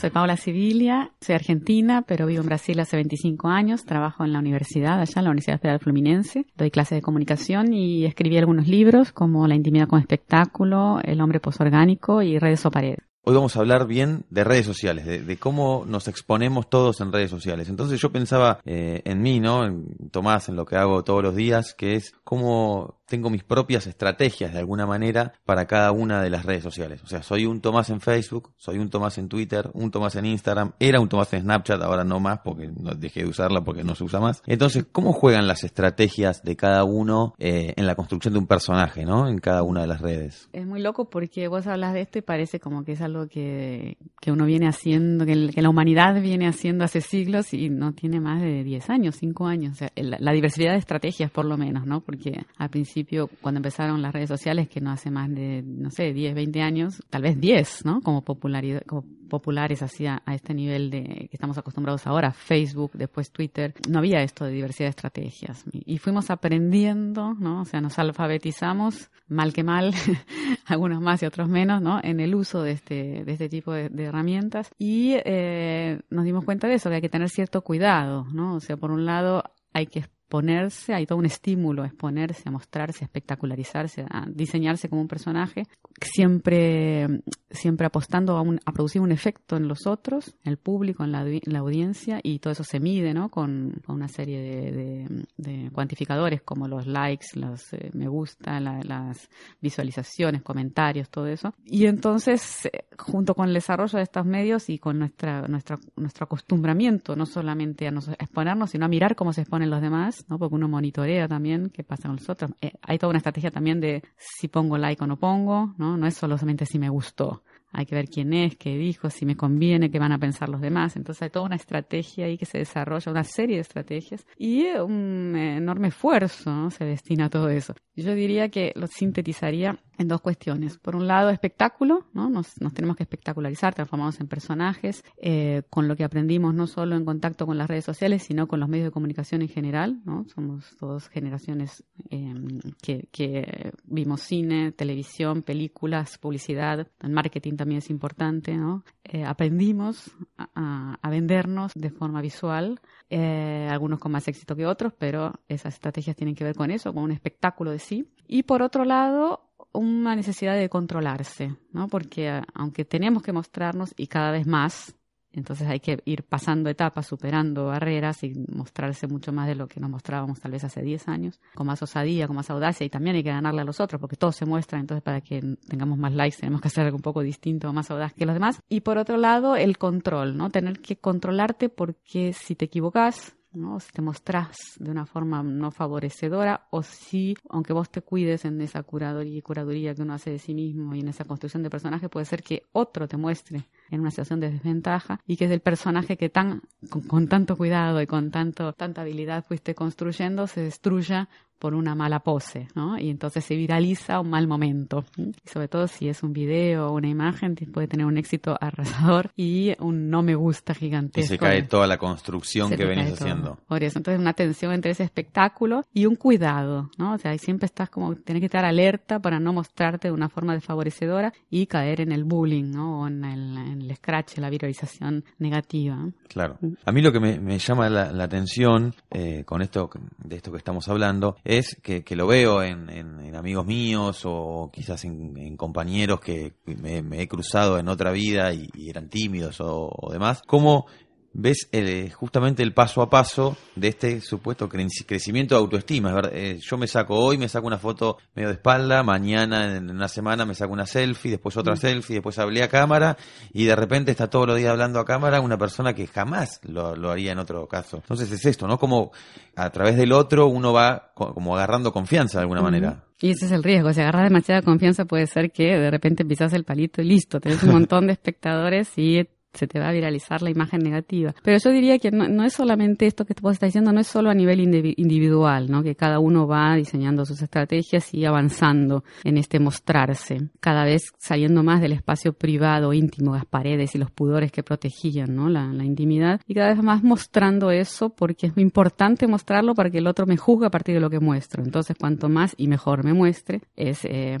Soy Paola Sibilia, soy argentina, pero vivo en Brasil hace 25 años. Trabajo en la universidad, allá en la Universidad Federal Fluminense. Doy clases de comunicación y escribí algunos libros como La intimidad con espectáculo, El hombre posorgánico y Redes o paredes. Hoy vamos a hablar bien de redes sociales, de, cómo nos exponemos todos en redes sociales. Entonces yo pensaba eh, en mí, ¿no? En Tomás, en lo que hago todos los días, que es cómo tengo mis propias estrategias de alguna manera para cada una de las redes sociales. O sea, soy un Tomás en Facebook, soy un Tomás en Twitter, un Tomás en Instagram, era un Tomás en Snapchat, ahora no más porque dejé de usarla porque no se usa más. Entonces, ¿cómo juegan las estrategias de cada uno eh, en la construcción de un personaje, ¿no? En cada una de las redes. Es muy loco porque vos hablas de esto y parece como que es algo que, que uno viene haciendo, que, la humanidad viene haciendo hace siglos y no tiene más de 10 años, 5 años. O sea, la, la diversidad de estrategias por lo menos, ¿no? Porque al principio cuando empezaron las redes sociales, que no hace más de, no sé, 10, 20 años, tal vez 10, ¿no? Como, popularidad, como populares hacia a este nivel de que estamos acostumbrados ahora, Facebook, después Twitter, no había esto de diversidad de estrategias. Y fuimos aprendiendo, ¿no? O sea, nos alfabetizamos, mal que mal, algunos más y otros menos, ¿no? En el uso de este, de este tipo de, herramientas. Y eh, nos dimos cuenta de eso, que hay que tener cierto cuidado, ¿no? O sea, por un lado hay que ponerse, hay todo un estímulo a exponerse, a mostrarse, a espectacularizarse, a diseñarse como un personaje, siempre, siempre apostando a, un, a producir un efecto en los otros, en el público, en la, la audiencia, y todo eso se mide ¿no? con, una serie de, de, cuantificadores como los likes, los eh, me gusta, las visualizaciones, comentarios, todo eso. Y entonces, eh, junto con el desarrollo de estos medios y con nuestra, nuestra, nuestro acostumbramiento, no solamente a, nos, a exponernos, sino a mirar cómo se exponen los demás, ¿no? Porque uno monitorea también qué pasa con los otros. Eh, hay toda una estrategia también de si pongo like o no pongo, ¿no? No es solamente si me gustó. Hay que ver quién es, qué dijo, si me conviene, qué van a pensar los demás. Entonces hay toda una estrategia ahí que se desarrolla, una serie de estrategias y un enorme esfuerzo se destina a todo eso. Yo diría que lo sintetizaría en dos cuestiones. Por un lado, espectáculo, ¿no? Nos, tenemos que espectacularizar, transformarnos en personajes, eh, con lo que aprendimos no solo en contacto con las redes sociales, sino con los medios de comunicación en general, ¿no? Somos dos generaciones em, que, que, vimos cine, televisión, películas, publicidad, el marketing también es importante, ¿no? Eh, aprendimos a, a, vendernos de forma visual, eh, algunos con más éxito que otros, pero esas estrategias tienen que ver con eso, con un espectáculo de sí. Y por otro lado, una necesidad de controlarse, ¿no? Porque eh, aunque tenemos que mostrarnos y cada vez más, entonces hay que ir pasando etapas, superando barreras y mostrarse mucho más de lo que nos mostrábamos tal vez hace 10 años, con más osadía, con más audacia y también hay que ganarle a los otros porque todos se muestran, entonces para que tengamos más likes tenemos que hacer algo un poco distinto, más audaz que los demás. Y por otro lado, el control, ¿no? Tener que controlarte porque si te equivocas, ¿no? Si te mostrás de una forma no favorecedora o si, aunque vos te cuides en esa curaduría y curaduría que uno hace de sí mismo y en esa construcción de personaje, puede ser que otro te muestre en una situación de desventaja y que es el personaje que tan, con, tanto cuidado y con tanto, tanta habilidad fuiste construyendo se destruya por una mala pose, ¿no? Y entonces se viraliza un mal momento. Y sobre todo si es un video o una imagen, puede tener un éxito arrasador y un no me gusta gigantesco. Y se cae toda la construcción que venís haciendo. Por eso, entonces una tensión entre ese espectáculo y un cuidado, ¿no? O sea, siempre estás como, tienes que estar alerta para no mostrarte de una forma desfavorecedora y caer en el bullying, ¿no? O en el, el scratch, la viralización negativa. Claro. A mí lo que me, llama la, atención eh, con esto de esto que estamos hablando es que, lo veo en, amigos míos o quizás en, compañeros que me, he cruzado en otra vida y, eran tímidos o, o demás, como ves eh, justamente el paso a paso de este supuesto crecimiento de autoestima. Eh, yo me saco hoy, me saco una foto medio de espalda, mañana en una semana me saco una selfie, después otra mm. selfie, después hablé a cámara y de repente está todos los días hablando a cámara una persona que jamás lo, haría en otro caso. Entonces es esto, ¿no? Como a través del otro uno va como agarrando confianza de alguna manera. Y ese es el riesgo, si agarras demasiada confianza puede ser que de repente pisas el palito y listo, tenés un montón de espectadores y se te va a viralizar la imagen negativa. Pero yo diría que no, es solamente esto que vos estás diciendo, no es solo a nivel individual, ¿no? Que cada uno va diseñando sus estrategias y avanzando en este mostrarse, cada vez saliendo más del espacio privado, íntimo, las paredes y los pudores que protegían, ¿no? La, intimidad y cada vez más mostrando eso porque es muy importante mostrarlo para que el otro me juzgue a partir de lo que muestro. Entonces, cuanto más y mejor me muestre, es eh,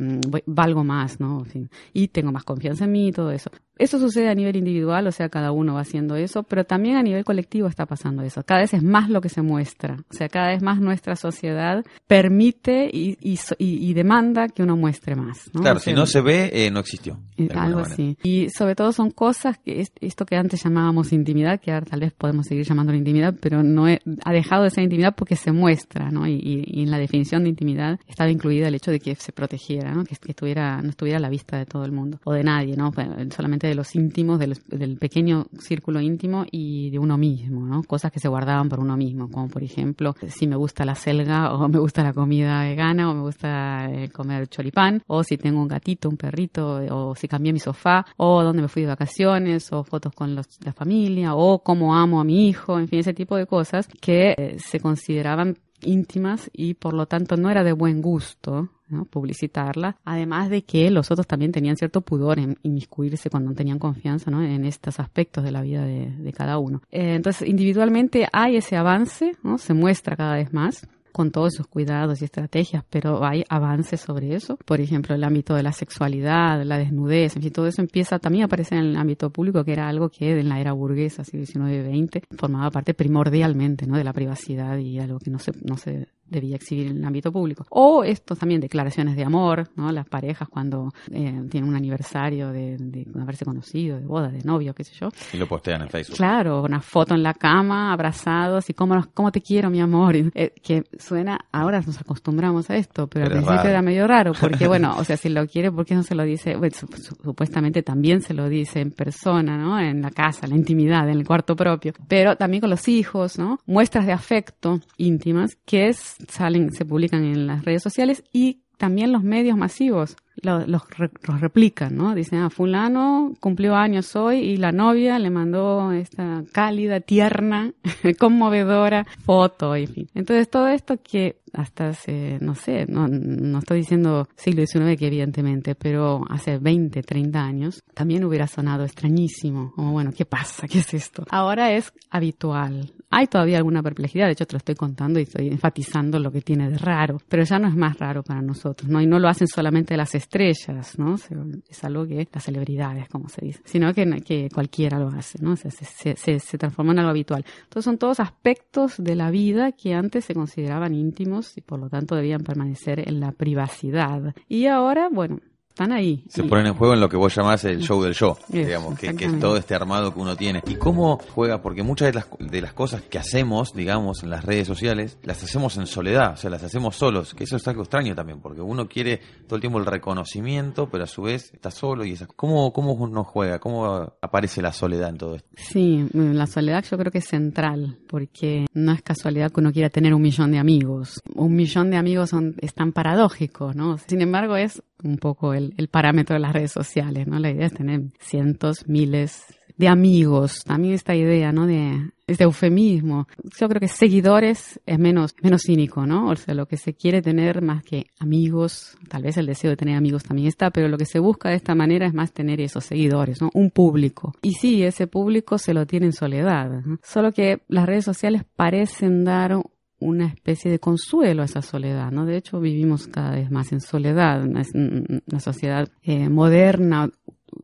valgo más, ¿no? y tengo más confianza en mí y todo eso. Eso sucede a nivel individual, o sea, cada uno va haciendo eso, pero también a nivel colectivo está pasando eso. Cada vez es más lo que se muestra, o sea, cada vez más nuestra sociedad permite y, y, demanda que uno muestre más. Claro, si no se ve, eh, no existió. Algo así. Y sobre todo son cosas que esto que antes llamábamos intimidad, que ahora tal vez podemos seguir llamándolo intimidad, pero no ha dejado de ser intimidad porque se muestra, ¿no? Y, en la definición de intimidad estaba incluida el hecho de que se protegiera, ¿no? Que, estuviera, no estuviera a la vista de todo el mundo o de nadie, ¿no? Solamente de los íntimos, del, pequeño círculo íntimo y de uno mismo, ¿no? Cosas que se guardaban por uno mismo, como por ejemplo, si me gusta la selga o me gusta la comida vegana o me gusta eh, comer choripán o si tengo un gatito, un perrito o si cambié mi sofá o dónde me fui de vacaciones o fotos con la familia o cómo amo a mi hijo, en fin, ese tipo de cosas que eh, se consideraban íntimas y por lo tanto no era de buen gusto publicitarla, además de que los otros también tenían cierto pudor en inmiscuirse cuando no tenían confianza en estos aspectos de la vida de, cada uno. Eh, entonces, individualmente hay ese avance, ¿no? se muestra cada vez más con todos sus cuidados y estrategias, pero hay avances sobre eso. Por ejemplo, el ámbito de la sexualidad, la desnudez, en fin, todo eso empieza también a aparecer en el ámbito público, que era algo que en la era burguesa, siglo XIX-XX, formaba parte primordialmente ¿no? de la privacidad y algo que no se, no se debía exhibir en el ámbito público. O esto también, declaraciones de amor, ¿no? Las parejas cuando eh, tienen un aniversario de, haberse conocido, de boda, de novio, qué sé yo. Y lo postean en Facebook. Claro, una foto en la cama, abrazados y cómo, cómo te quiero, mi amor. Eh, que suena, ahora nos acostumbramos a esto, pero, al principio era medio raro, porque bueno, o sea, si lo quiere, ¿por qué no se lo dice? supuestamente también se lo dice en persona, ¿no? En la casa, en la intimidad, en el cuarto propio. Pero también con los hijos, ¿no? Muestras de afecto íntimas, que es salen, se publican en las redes sociales y también los medios masivos los, los, replican, ¿no? Dicen, ah, fulano cumplió años hoy y la novia le mandó esta cálida, tierna, conmovedora foto, en fin. Entonces todo esto que hasta hace, no sé, no, no estoy diciendo siglo XIX que evidentemente, pero hace 20, 30 años también hubiera sonado extrañísimo, como bueno, ¿qué pasa? ¿Qué es esto? Ahora es habitual. Hay todavía alguna perplejidad, de hecho te lo estoy contando y estoy enfatizando lo que tiene de raro, pero ya no es más raro para nosotros, ¿no? Y no lo hacen solamente las estrellas, ¿no? Es algo que las celebridades, como se dice, sino que, que cualquiera lo hace, ¿no? se, se, se transforma en algo habitual. Entonces son todos aspectos de la vida que antes se consideraban íntimos y por lo tanto debían permanecer en la privacidad. Y ahora, bueno, están ahí. Se ponen en juego en lo que vos llamás el show del show, digamos, que, es todo este armado que uno tiene. ¿Y cómo juega? Porque muchas de las, de las cosas que hacemos, digamos, en las redes sociales, las hacemos en soledad, o sea, las hacemos solos, que eso es algo extraño también, porque uno quiere todo el tiempo el reconocimiento, pero a su vez está solo y esas ¿Cómo, cómo uno juega? ¿Cómo aparece la soledad en todo esto? Sí, la soledad yo creo que es central, porque no es casualidad que uno quiera tener un millón de amigos. Un millón de amigos son, es tan paradójico, ¿no? Sin embargo, es un poco el, parámetro de las redes sociales, ¿no? La idea es tener cientos, miles de amigos. También esta idea, ¿no? De este eufemismo. Yo creo que seguidores es menos, menos cínico, ¿no? O sea, lo que se quiere tener más que amigos, tal vez el deseo de tener amigos también está, pero lo que se busca de esta manera es más tener esos seguidores, ¿no? Un público. Y sí, ese público se lo tiene en soledad. Solo que las redes sociales parecen dar una especie de consuelo a esa soledad, ¿no? De hecho, vivimos cada vez más en soledad, una, sociedad eh, moderna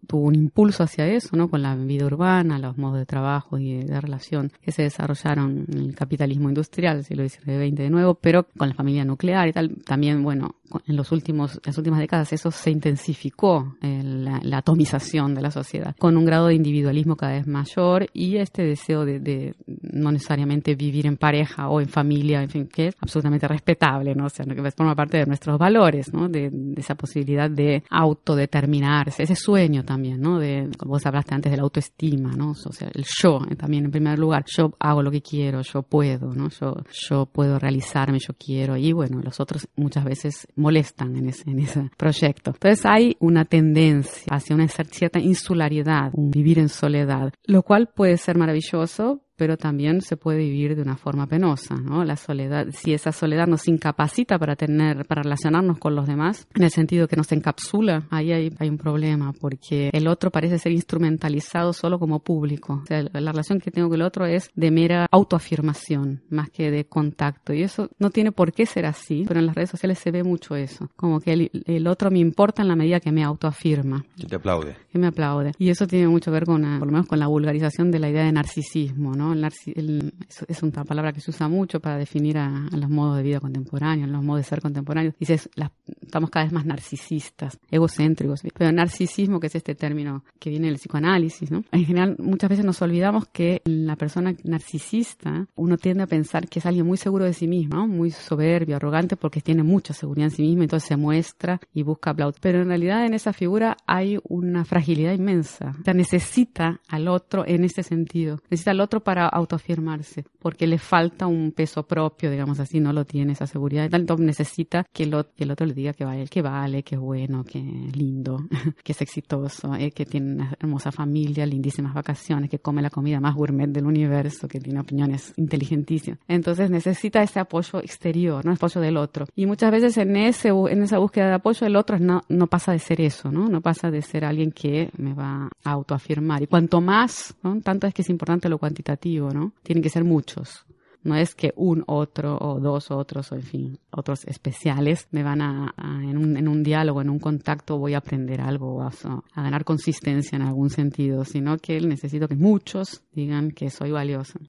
tuvo un impulso hacia eso, ¿no? Con la vida urbana, los modos de trabajo y de, relación que se desarrollaron en el capitalismo industrial, si lo XIX XX de nuevo, pero con la familia nuclear y tal, también, bueno, en los últimos, las últimas décadas eso se intensificó, eh, la, atomización de la sociedad, con un grado de individualismo cada vez mayor y este deseo de, no necesariamente vivir en pareja o en familia, en fin, que es absolutamente respetable, ¿no? O sea, que forma parte de nuestros valores, ¿no? De, de esa posibilidad de autodeterminarse, ese sueño también ¿no? De, vos hablaste antes de la autoestima, ¿no? O sea, el yo eh, también en primer lugar. Yo hago lo que quiero, yo puedo, ¿no? Yo, yo puedo realizarme, yo quiero. Y bueno, los otros muchas veces molestan en ese, en ese proyecto. Entonces hay una tendencia hacia una cierta insularidad, un vivir en soledad, lo cual puede ser maravilloso, pero también se puede vivir de una forma penosa, ¿no? La soledad, si esa soledad nos incapacita para tener, para relacionarnos con los demás, en el sentido que nos encapsula, ahí hay, hay un problema, porque el otro parece ser instrumentalizado solo como público. O sea, la relación que tengo con el otro es de mera autoafirmación, más que de contacto. Y eso no tiene por qué ser así, pero en las redes sociales se ve mucho eso. Como que el, el otro me importa en la medida que me autoafirma. Que te aplaude. Que me aplaude. Y eso tiene mucho que ver con, por lo menos con la vulgarización de la idea de narcisismo, ¿no? Es una palabra que se usa mucho para definir a, los modos de vida contemporáneos, los modos de ser contemporáneos. Dices, estamos cada vez más narcisistas, egocéntricos. Pero narcisismo, que es este término que viene del psicoanálisis, ¿no? En general, muchas veces nos olvidamos que la persona narcisista, uno tiende a pensar que es alguien muy seguro de sí mismo, muy soberbio, arrogante, porque tiene mucha seguridad en sí mismo, entonces se muestra y busca aplausos. Pero en realidad en esa figura hay una fragilidad inmensa. O sea, necesita al otro en ese sentido. Necesita al otro para autoafirmarse, porque le falta un peso propio, digamos así, no lo tiene esa seguridad. Tanto necesita que el, otro le diga que vale, que vale, que es bueno, que es lindo, que es exitoso, eh, que tiene una hermosa familia, lindísimas vacaciones, que come la comida más gourmet del universo, que tiene opiniones inteligentísimas. Entonces necesita ese apoyo exterior, no el apoyo del otro. Y muchas veces en ese en esa búsqueda de apoyo el otro no, no pasa de ser eso, ¿no? No pasa de ser alguien que me va a autoafirmar. Y cuanto más, ¿no? tanto es que es importante lo cuantitativo, ¿no? Tienen que ser muchos. No es que un otro o dos otros o en fin, otros especiales me van a, en, un, un, diálogo, en un contacto voy a aprender algo, a, a ganar consistencia en algún sentido, sino que necesito que muchos digan que soy valioso.